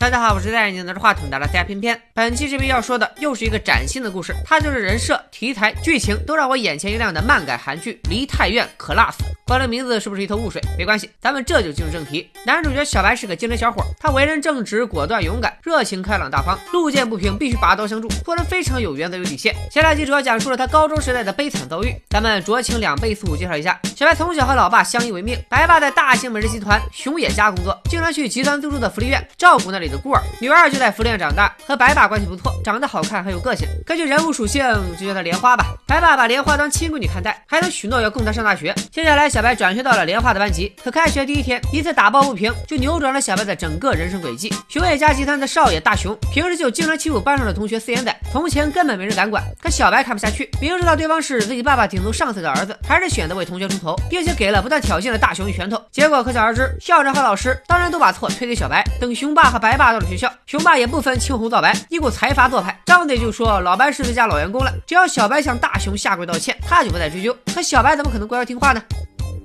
大家好，我是戴眼镜拿着话筒的大家偏偏。本期视频要说的又是一个崭新的故事，它就是人设、题材、剧情都让我眼前一亮的漫改韩剧《梨泰院 Class》。光这名字是不是一头雾水？没关系，咱们这就进入正题。男主角小白是个精神小伙，他为人正直、果断、勇敢、热情、开朗、大方，路见不平必须拔刀相助，做人非常有原则、有底线。前两集主要讲述了他高中时代的悲惨遭遇。咱们酌情两倍速介绍一下：小白从小和老爸相依为命，白爸在大型美食集团熊野家工作，经常去集团租住的福利院照顾那里的孤儿。女二就在福利院长大，和白爸关系不错，长得好看，很有个性。根据人物属性，就叫她莲花吧。白爸把莲花当亲闺女看待，还能许诺要供她上大学。接下来，小白转学到了莲花的班级。可开学第一天，一次打抱不平就扭转了小白的整个人生轨迹。熊野家集团的少爷大雄，平时就经常欺负班上的同学四眼仔，从前根本没人敢管。可小白看不下去，明知道对方是自己爸爸顶头上司的儿子，还是选择为同学出头，并且给了不断挑衅的大雄一拳头。结果可想而知，校长和老师当然都把错推给小白。等熊爸和白爸到了学校，熊爸也不分青红皂白，一股财阀做派，张嘴就说老白是自家老员工了，只要小白向大雄下跪道歉，他就不再追究。可小白怎么可能乖乖听话呢？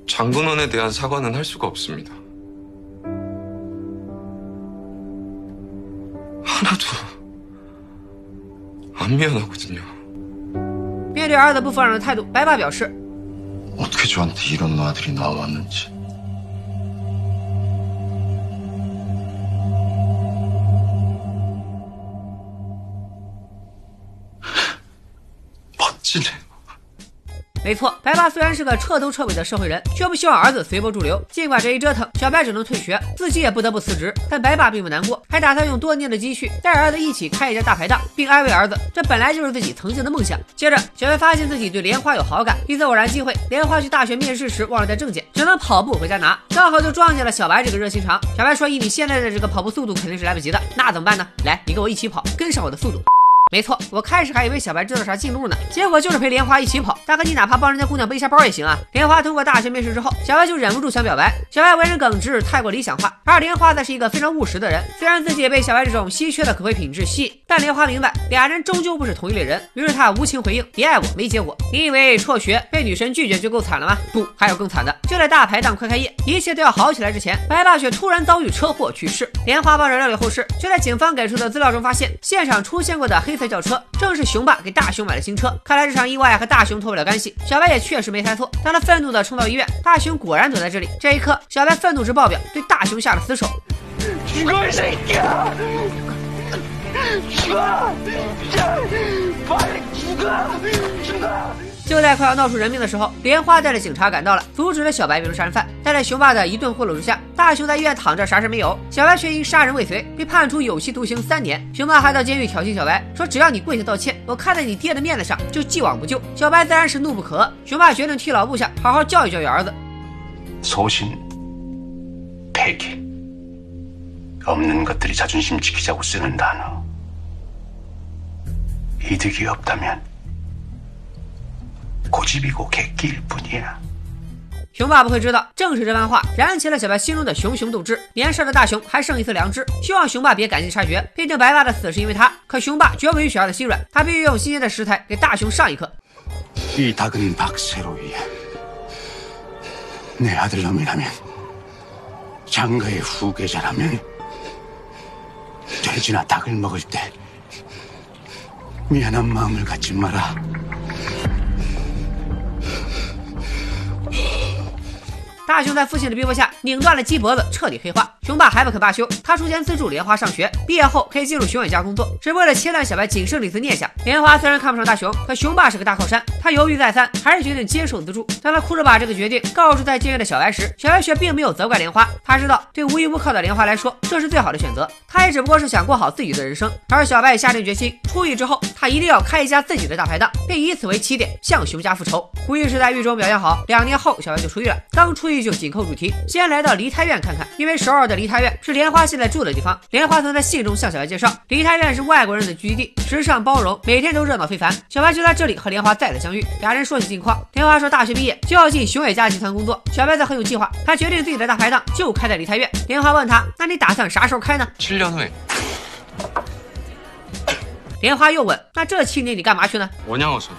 장근원에대한사과는할수가없습니다 하나도안미안하거든요面对儿子不服让的态度，白爸表示어떻게저한테이런아들이나왔는지 没错，白爸虽然是个彻头彻尾的社会人，却不希望儿子随波逐流。尽管这一折腾，小白只能退学，自己也不得不辞职。但白爸并不难过，还打算用多年的积蓄带儿子一起开一家大排档，并安慰儿子，这本来就是自己曾经的梦想。接着，小白发现自己对莲花有好感。一次偶然机会，莲花去大学面试时忘了带证件，只能跑步回家拿，刚好就撞见了小白这个热心肠。小白说：“以你现在的这个跑步速度，肯定是来不及的。那怎么办呢？来，你跟我一起跑，跟上我的速度。”没错，我开始还以为小白知道啥近路呢，结果就是陪莲花一起跑。大哥，你哪怕帮人家姑娘背一下包也行啊。莲花通过大学面试之后，小白就忍不住想表白。小白为人耿直，太过理想化，而莲花则是一个非常务实的人。虽然自己也被小白这种稀缺的可贵品质吸引，但莲花明白俩人终究不是同一类人，于是他无情回应：别爱我，没结果。你以为辍学被女神拒绝就够惨了吗？不，还有更惨的。就在大排档快开业，一切都要好起来之前，白大雪突然遭遇车祸去世。莲花帮着料理后事，却在警方给出的资料中发现，现场出现过的黑色轿车正。是熊爸给大雄买的新车，看来这场意外和大雄脱不了干系。小白也确实没猜错，当他愤怒的冲到医院，大雄果然躲在这里。这一刻，小白愤怒值爆表，对大雄下了死手。就在快要闹出人命的时候，莲花带着警察赶到了，阻止了小白变成杀人犯。但在熊爸的一顿贿赂之下，大雄在医院躺着，啥事没有。小白却因杀人未遂被判处有期徒刑三年。熊爸还到监狱挑衅小白，说只要你跪下道歉，我看在你爹的面子上就既往不咎。小白自然是怒不可遏，熊爸决定替老部下好好教育教育儿子。소신폐기없는것들이자존심지키자고쓰는단어이득이없다면 熊爸不会知道，正是这番话燃起了小白心中的熊熊斗志。年少的大雄还剩一丝良知，希望熊爸别赶尽杀绝。毕竟白爸的死是因为他，可熊爸绝不允许儿子心软，他必须用新鲜的食材给大雄上一课。이닭은박세로이내아들놈이라면장가의후계자라면돼지나닭을먹을때미안한마음을갖지마라 大雄在父亲的逼迫下拧断了鸡脖子，彻底黑化。熊爸还不肯罢休，他出钱资助莲花上学，毕业后可以进入熊远家工作，只为了切断小白仅剩的一丝念想。莲花虽然看不上大雄，可熊爸是个大靠山，他犹豫再三，还是决定接受资助。当他哭着把这个决定告诉在监狱的小白时，小白却并没有责怪莲花，他知道对无依无靠的莲花来说，这是最好的选择。他也只不过是想过好自己的人生。而小白也下定决心，出狱之后他一定要开一家自己的大排档，并以此为起点向熊家复仇。无疑是在狱中表现好，两年后小白就出狱了。刚出狱就紧扣主题，先来到梨泰院看看，因为首尔的。梨泰院是莲花现在住的地方。莲花曾在信中向小白介绍，梨泰院是外国人的聚集地，时尚包容，每天都热闹非凡。小白就在这里和莲花再次相遇，俩人说起近况。莲花说大学毕业就要进熊野家集团工作，小白则很有计划，他决定自己的大排档就开在梨泰院。莲花问他，那你打算啥时候开呢？七年后。莲花又问，那这七年你干嘛去呢？我娘我说。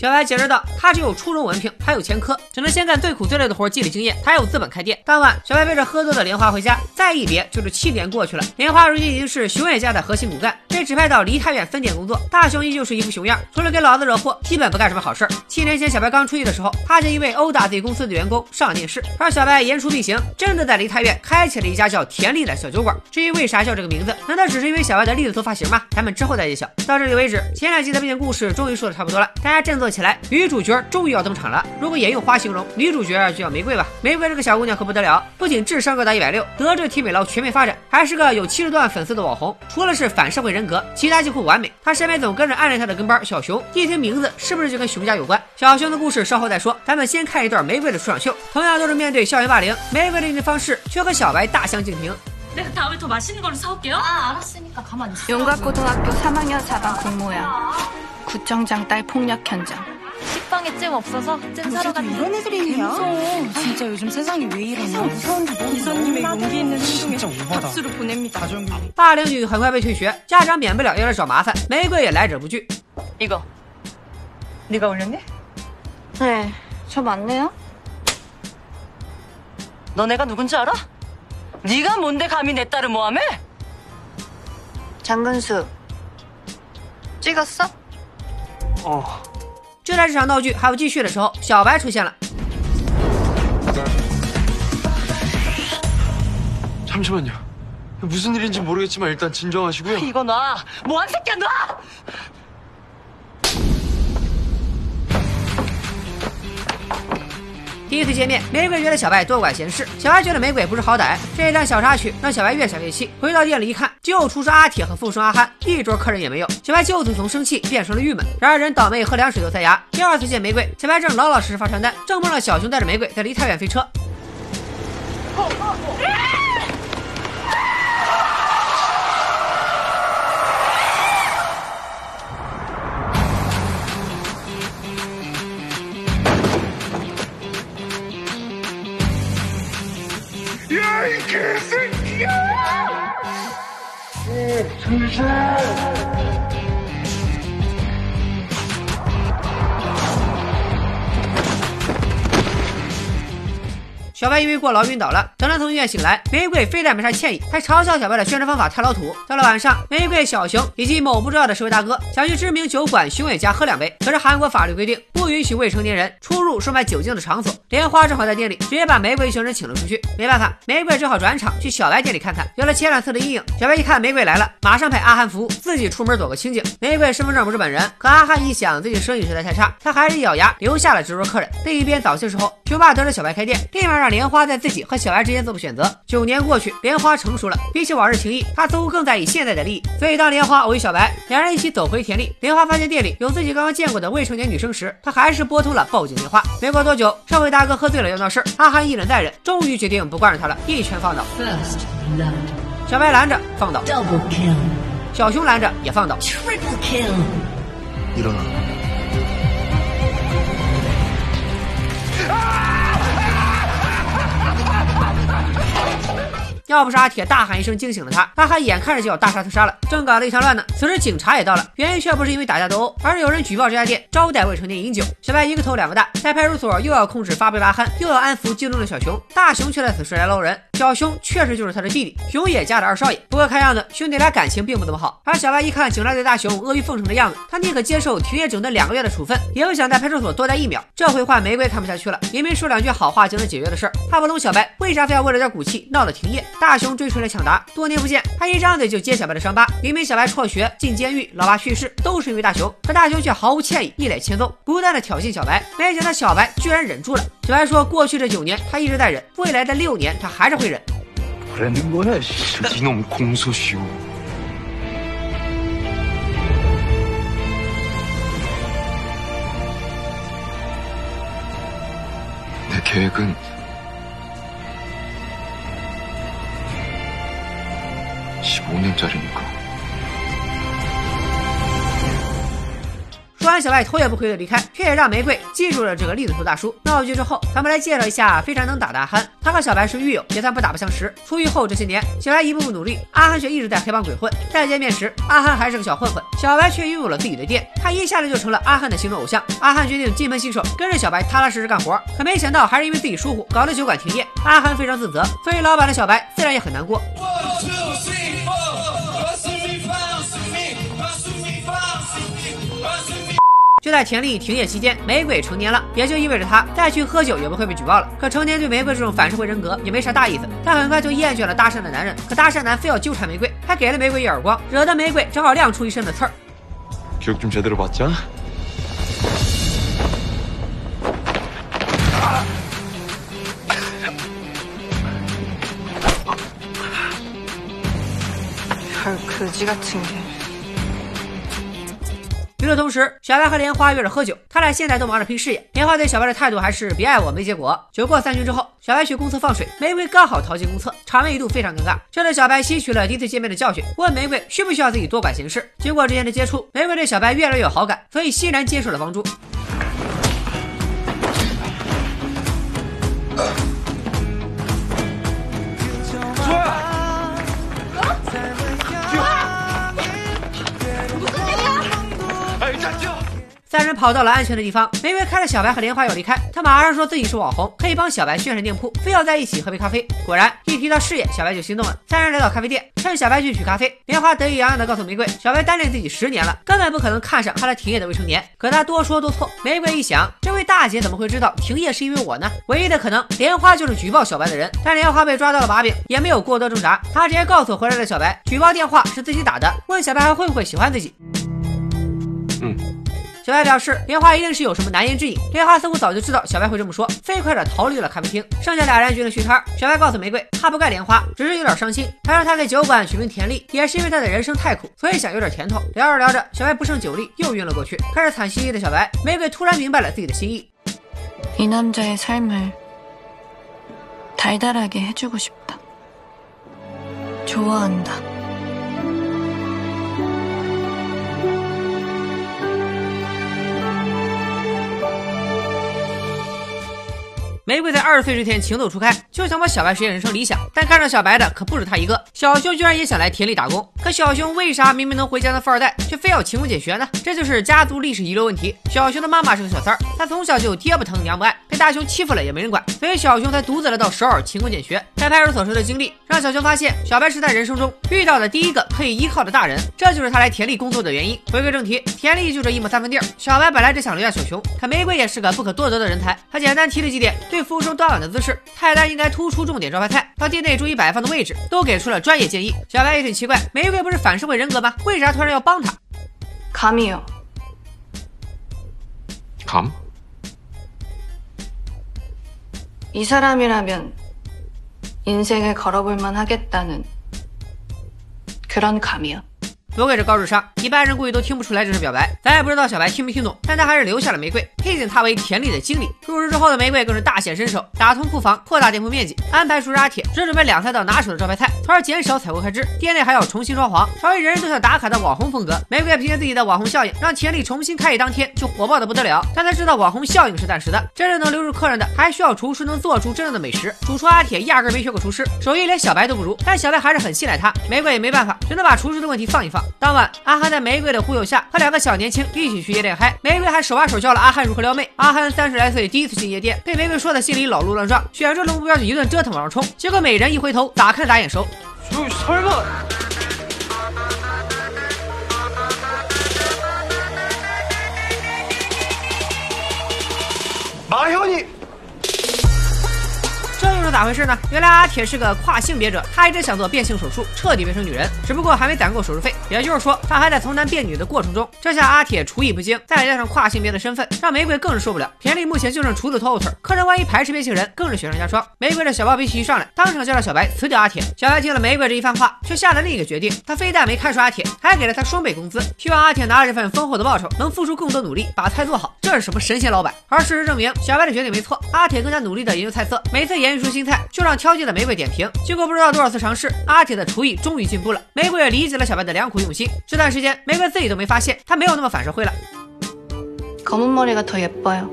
小白解释道：“他只有初中文凭，还有前科，只能先干最苦最累的活积累经验，才有资本开店。”当晚，小白背着喝多的莲花回家，再一别就是七年过去了。莲花如今已经是熊野家的核心骨干，被指派到梨泰院分店工作。大雄依旧是一副熊样，除了给老子惹祸，基本不干什么好事儿七年前，小白刚出狱的时候，他见一位殴打自己公司的员工上电视，而小白言出必行，真的在梨泰院开启了一家叫田丽的小酒馆。至于为啥叫这个名字，难道只是因为小白的栗子头发型吗？咱们之后再揭晓。到这里为止，前两集的背景故事终于说的差不多了，大家振作起来，女主角终于要登场了。如果也用花形容，女主角就叫玫瑰吧。玫瑰这个小姑娘可不得了，不仅智商高达一百六，德智体美劳全面发展，还是个有七十多万粉丝的网红。除了是反社会人格，其他几乎完美。她身边总跟着暗恋她的跟班小熊，一听名字是不是就跟熊家有关？小熊的故事稍后再说，咱们先看一段玫瑰的出场秀。同样都是面对校园霸凌，玫瑰的应对方式却和小白大相径庭。 내가 다음에 더 맛있는 걸로 사올게요. 아, 알았으니까 가만히 있어. 용각고등학교 3학년 4반 공모야. 구청장 딸 폭력 현장. 식빵에 잼 없어서 잼 사러 갔는데 이런 애들이 있냐? 진짜 요즘 세상이 왜 이러냐? 이사님의 용기 있는 행동에 박수를 보냅니다. 霸凌女很快被退学，家长免不了要来找麻烦，玫瑰也来者不拒。 이거 네가 올렸니? 네, 저 맞네요. 너 내가 누군지 알아? 네가 뭔데 감히 내 딸을 모함해? 장근수. 찍었어? 就在这场闹剧还要继续的时候，小白出现了。 잠시만요. 무슨 일인지 모르겠지만 일단 진정하시고요. 이거 놔. 뭐한 새끼야 놔. 第一次见面，玫瑰觉得小白多管闲事，小白觉得玫瑰不知好歹。这一段小插曲让小白越想越气。回到店里一看，就厨师阿铁和副生阿憨，一桌客人也没有。小白就此从生气变成了郁闷。然而人倒霉，喝凉水都塞牙。第二次见玫瑰，小白正老老实实发传单，正碰上小熊带着玫瑰在离太远飞车。小白因为过劳晕倒了，等他从医院醒来，玫瑰非但没啥歉意，还嘲笑小白的宣传方法太老土。到了晚上，玫瑰、小熊以及某不重要的社会大哥想去知名酒馆熊野家喝两杯，可是韩国法律规定不允许未成年人出入售卖酒精的场所。莲花正好在店里，直接把玫瑰一行人请了出去。没办法，玫瑰只好转场去小白店里看看。有了前两次的阴影，小白一看玫瑰来了，马上派阿汉服务，自己出门躲个清静。玫瑰身份证不是本人，可阿汉一想自己生意实在太差，他还是咬牙留下了这桌客人。另一边早些时候，学霸得知小白开店，立马让莲花在自己和小白之间做个选择。九年过去莲花成熟了比起往日情谊他似乎更在意现在的利益所以当莲花偶遇小白两人一起走回田里莲花发现店里有自己刚刚见过的未成年女生时她还是拨通了报警电话。没过多久社会大哥喝醉了要闹事阿涵一忍再忍终于决定不惯着他了。一拳放倒。小白拦着放倒 double kill 小熊拦着也放倒。Triple kill. 你等等 Thank you. 要不是阿铁大喊一声惊醒了他，阿汉眼看着就要大杀特杀了，正搞得一团乱呢。此时警察也到了，原因却不是因为打架斗殴，而是有人举报这家店招待未成年饮酒。小白一个头两个大，在派出所又要控制发杯阿汉，又要安抚激动的小熊，大熊却在此时来捞人。小熊确实就是他的弟弟，熊野家的二少爷。不过看样子兄弟俩感情并不怎么好。而小白一看警察对大熊阿谀奉承的样子，他宁可接受停业整顿两个月的处分，也不想在派出所多待一秒。这回换玫瑰看不下去了，也没说两句好话就能解决的事儿。他不懂小白为啥非要为了点骨气闹了停业。大熊追出来抢答，多年不见，他一张嘴就揭小白的伤疤。明明小白辍学、进监狱、老爸去世，都是因为大熊，可大熊却毫无歉意，一脸轻松，不断的挑衅小白。没想到小白居然忍住了。小白说，过去这九年他一直在忍，未来的六年他还是会忍。(15년짜리니까) 说 完小白头也不回的离开，却也让玫瑰记住了这个栗子头大叔。闹剧之后，咱们来介绍一下非常能打的阿憨。他和小白是狱友，也算不打不相识。出狱后这些年，小白一步步努力，阿憨却一直在黑帮鬼混。再见面时，阿憨还是个小混混，小白却拥有了自己的店，他一下子就成了阿憨的心中偶像。阿憨决定金盆洗手，跟着小白踏踏实实干活。可没想到，还是因为自己疏忽，搞得酒馆停业。阿憨非常自责，作为老板的小白自然也很难过。 就在田丽停业期间，玫瑰成年了，也就意味着她再去喝酒也不会被举报了。可成年对玫瑰这种反社会人格也没啥大意思，她很快就厌倦了搭讪的男人。可搭讪男非要纠缠玫瑰，还给了玫瑰一耳光，惹得玫瑰只好亮出一身的刺儿。 기억 좀 제대로 받자. 별 그지 같은 게. 与此同时，小白和莲花约着喝酒，他俩现在都忙着拼事业。莲花对小白的态度还是别爱我没结果。酒过三巡之后，小白去公厕放水，玫瑰刚好逃进公厕，场面一度非常尴尬。这对小白吸取了第一次见面的教训，问玫瑰需不需要自己多管闲事。经过之前的接触，玫瑰对小白越来越有好感，所以欣然接受了帮助。三人跑到了安全的地方，玫瑰看着小白和莲花要离开，他马上说自己是网红，可以帮小白宣传店铺，非要在一起喝杯咖啡。果然，一提到事业，小白就心动了。三人来到咖啡店，趁小白去取咖啡，莲花得意洋洋地告诉玫瑰，小白单恋自己十年了，根本不可能看上和他停业的未成年。可他多说多错，玫瑰一想，这位大姐怎么会知道停业是因为我呢？唯一的可能，莲花就是举报小白的人。但莲花被抓到了把柄，也没有过多挣扎，她直接告诉回来的小白，举报电话是自己打的，问小白还会不会喜欢自己。小白表示，莲花一定是有什么难言之隐。莲花似乎早就知道小白会这么说，飞快的逃离了咖啡厅。剩下俩人决定续摊。小白告诉玫瑰，他不怪莲花，只是有点伤心。他让他给酒馆取名田丽，也是因为他的人生太苦，所以想有点甜头。聊着聊着，小白不胜酒力，又晕了过去。开始惨兮兮的小白，玫瑰突然明白了自己的心意。 이 남자의 삶을 달달하게 해주고 싶다. 좋아한다. 玫瑰在二十岁这天情窦初开，就想帮小白实现人生理想，但看上小白的可不止他一个。小熊居然也想来田里打工，可小熊为啥明明能回家的富二代，却非要勤工俭学呢？这就是家族历史遗留问题。小熊的妈妈是个小三儿，他从小就爹不疼娘不爱，大雄欺负了也没人管，所以小熊才独自来到首尔勤工俭学。在派出所时的经历，让小熊发现小白是在人生中遇到的第一个可以依靠的大人，这就是他来田里工作的原因。回归正题，田里就这一亩三分地儿，小白本来只想留下小熊，可玫瑰也是个不可多得的人才。他简单提了几点对服务生端碗的姿势，菜单应该突出重点招牌菜，到店内注意摆放的位置，都给出了专业建议。小白也挺奇怪，玫瑰不是反社会人格吗？为啥突然要帮他？Come。Come。 이 사람이라면 인생을 걸어볼만 하겠다는 그런 감이요. 不愧是高智商，一般人估计都听不出来这是表白。咱也不知道小白听没听懂，但他还是留下了玫瑰，聘请他为田里的经理。入职之后的玫瑰更是大显身手，打通库房，扩大店铺面积，安排厨师阿铁只准备两三道拿手的招牌菜，从而减少采购开支。店内还要重新装潢，成为人人都想打卡的网红风格。玫瑰凭借自己的网红效应，让田里重新开业当天就火爆的不得了。但他知道网红效应是暂时的，真正能留住客人的，还需要厨师能做出真正的美食。主厨阿铁压根没学过厨师，手艺连小白都不如，但小白还是很信赖他。玫瑰也没办法，只能把厨师的问题放一放。当晚，阿汉在玫瑰的忽悠下，和两个小年轻一起去夜店嗨。玫瑰还手把手教了阿汉如何撩妹。阿汉三十来岁，第一次进夜店，被玫瑰说的心里老路乱撞，选中的目标就一顿折腾往上冲。结果美人一回头，咋看咋眼熟。马小你。咋回事呢？原来阿铁是个跨性别者他一直想做变性手术彻底变成女人。只不过还没攒够手术费也就是说他还在从男变女的过程中。这下阿铁厨艺不精再加上跨性别的身份让玫瑰更是受不了。田丽目前就剩厨子拖后腿客人万一排斥变性人更是雪上加霜。玫瑰的小暴脾气一上来当场就让小白辞掉阿铁。小白听了玫瑰这一番话却下了另一个决定他非但没开除阿铁还给了他双倍工资希望阿铁拿着这份丰厚的报酬能付出更多努力把菜做好。这是什么神仙老板？而事实证明小白的决定没错阿铁更加努力的研究菜色每次研究出新菜，就让挑剔的玫瑰点评。经过不知道多少次尝试，阿铁的厨艺终于进步了。玫瑰也理解了小白的良苦用心。这段时间，玫瑰自己都没发现，他没有那么反社会了。 검은 머리가 더 예뻐요.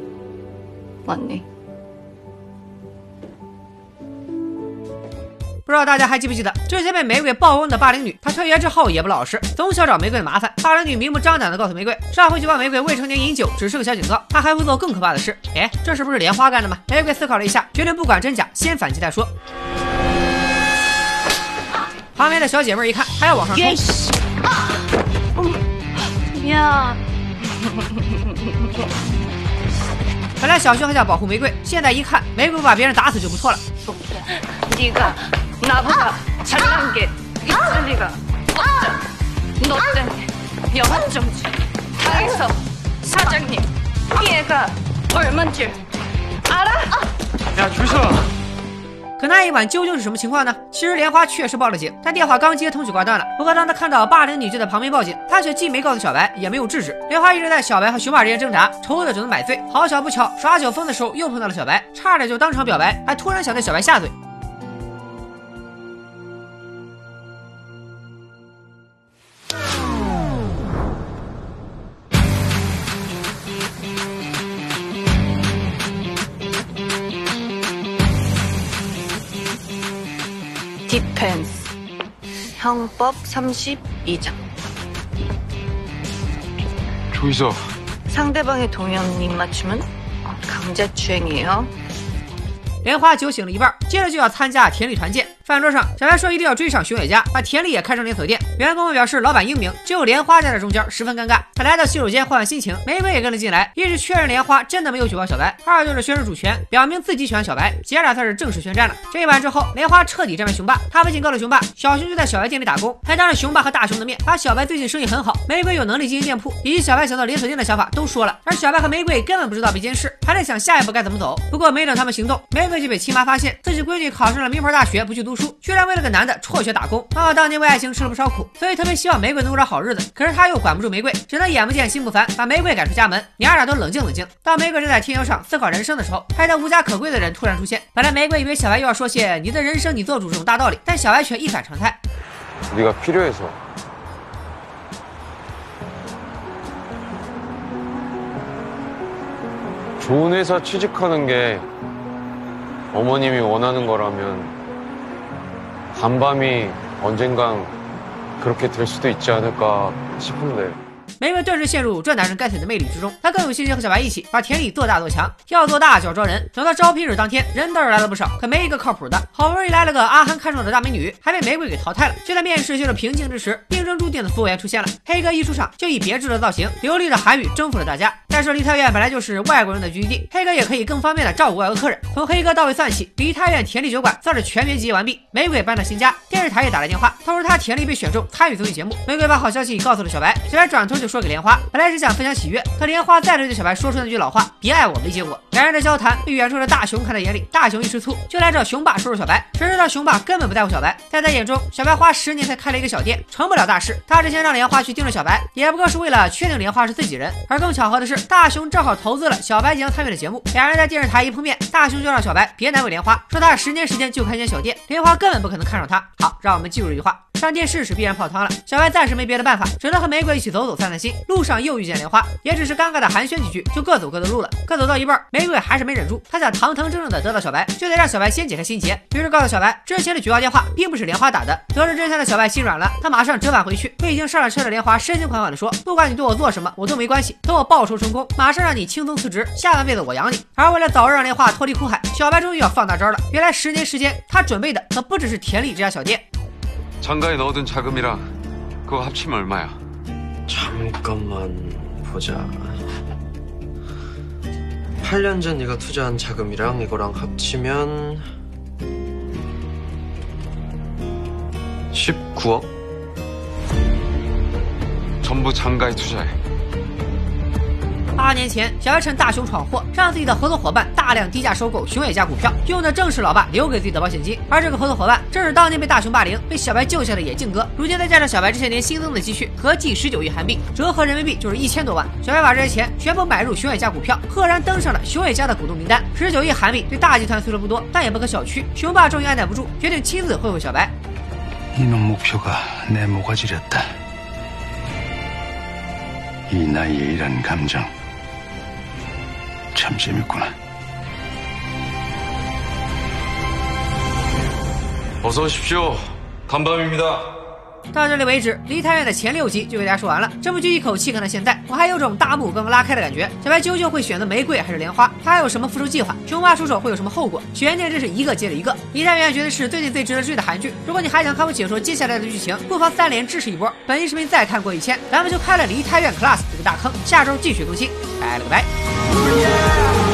언니. 不知道大家还记不记得，之前被玫瑰暴光的霸凌女，她退学之后也不老实，总想找玫瑰的麻烦。霸凌女明目张胆地告诉玫瑰，上回举报玫瑰未成年饮酒只是个小警告，她还会做更可怕的事。哎，这是不是莲花干的吗？玫瑰思考了一下，决定不管真假，先反击再说。旁边的小姐妹一看，还要往上冲。呀！本来小熊还想保护玫瑰，现在一看玫瑰不把别人打死就不错了。第一个。나보다 잘난 게 있을 리가 없잖아. 너 때문에 영업정지 당에서 사장님 피해가 얼만 줄 알아? 야 줄서 可那一晚究竟是什么情况呢？其实莲花确实报了警，但电话刚接通就挂断了。不过当他看到霸凌女就在旁边报警，他却既没告诉小白，也没有制止。莲花一直在小白和熊爸之间挣扎，愁的只能买醉。好巧不巧，耍酒疯的时候又碰到了小白，差点就当场表白，还突然想对小白下嘴。 디펜스. 형법 32장. 조이서 상대방의 동의 없는 입맞춤은 강제추행이에요. 莲花酒醒了一半，接着就要参加田里团建。 饭桌上，小白说一定要追上熊野家，把田里也开成连锁店。员工们表示老板英明，只有莲花站在中间，十分尴尬。他来到洗手间换换心情，玫瑰也跟了进来，一是确认莲花真的没有举报小白，二就是宣示主权，表明自己喜欢小白。姐俩算是正式宣战了。这一晚之后，莲花彻底战败熊爸，他不仅告了熊爸，小熊就在小白店里打工，还当着熊爸和大熊的面，把小白最近生意很好，玫瑰有能力经营店铺，以及小白想到连锁店的想法都说了。而小白和玫瑰根本不知道被监视，还在想下一步该怎么走。不过没等他们行动，玫瑰就被亲妈发现自己闺女考上了名牌大学，不去读书，居然为了个男的辍学打工。妈妈当年为爱情吃了不少苦，所以特别希望玫瑰能过上好日子。可是他又管不住玫瑰，只能眼不见心不烦，把玫瑰赶出家门。娘俩都冷静冷静。当玫瑰正在天桥上思考人生的时候，拍到无家可归的人突然出现。本来玫瑰以为小白又要说些你的人生你做主这种大道理，但小白却一反常态。 네가 필요해서 좋은 회사 취직하는 게 어머님이 원하는 거라면 간밤이 언젠간 그렇게 될 수도 있지 않을까 싶은데 玫瑰顿时陷入这男人该死的魅力之中，他更有信心和小白一起把田里做大做强。要做大就要招人，等到招聘日当天，人倒是来了不少，可没一个靠谱的。好不容易来了个阿憨看中的大美女，还被玫瑰给淘汰了。就在面试进入瓶颈之时，命中注定的服务员出现了。黑哥一出场就以别致的造型、流利的韩语征服了大家。 再说梨泰院本来就是外国人的聚居地，黑哥也可以更方便的照顾外国客人。从黑哥到位算起，梨泰院田里酒馆算是全面集结完毕。玫瑰搬到新家，电视台也打来电话，透露他田里被选中参与综艺节目。玫瑰把好消息告诉了小白，小白转头就说给莲花，本来是想分享喜悦，可莲花再次对小白说出那句老话：别爱我没结果。两人的交谈被远处的大熊看在眼里，大熊一吃醋就来找熊爸说说小白，谁知道熊爸根本不在乎小白，在他眼中，小白花十年才开了一个小店，成不了大事。他之前让莲花去盯着小白，也不过是为了确定莲花是自己人。而更巧合的是，大熊正好投资了小白即将参与的节目，两人在电视台一碰面，大熊就让小白别难为莲花，说他十年时间就开间小店，莲花根本不可能看上他。好，让我们记住这句话。上电视是必然泡汤了，小白暂时没别的办法，只能和玫瑰一起走走散散心。路上又遇见莲花，也只是尴尬的寒暄几句，就各走各的路了。可走到一半，玫瑰还是没忍住，她想堂堂正正的得到小白，就得让小白先解开心结。于是告诉小白，之前的举报电话并不是莲花打的。得知真相的小白心软了，他马上折返回去，对已经上了车的莲花深情款款的说：“不管你对我做什么，我都没关系。等我报仇时成功，马上让你轻松辞职，下半辈子我养你。”而为了早日让莲花脱离苦海，小白终于要放大招了。原来十年时间，他准备的可不只是田里这家小店。 장가에 넣어둔 자금이랑 그거 합치면 얼마야? 잠깐만 보자. 8년 전 네가 투자한 자금이랑 이거랑 합치면 19억? 전부 장가에 투자해 八年前，小白趁大熊闯祸，让自己的合作伙伴大量低价收购熊野家股票，用的正是老爸留给自己的保险金。而这个合作伙伴正是当年被大熊霸凌、被小白救下的野静哥。如今再加上小白这些年新增的积蓄，合计十九亿韩币，折合人民币就是一千多万。小白把这些钱全部买入熊野家股票，赫然登上了熊野家的股东名单。十九亿韩币对大集团虽说不多，但也不可小觑。熊爸终于按耐不住，决定亲自会会小白。 이놈 목표가 내 모가지렸다. 이 나이에 이런 감정 참 재밌구나. 어서 오십시오. 간밤입니다. 到这里为止，《梨泰院》的前六集就给大家说完了。这部剧一口气看到现在，我还有种大幕刚刚拉开的感觉。小白究竟会选择玫瑰还是莲花？他还有什么复仇计划？熊妈出手会有什么后果？悬念真是一个接着一个。《梨泰院》绝对是最近最值得追的韩剧。如果你还想看我解说接下来的剧情，不妨三连支持一波。本期视频再看过一千，咱们就开了《梨泰院 Class》这个大坑。下周继续更新，拜了个拜。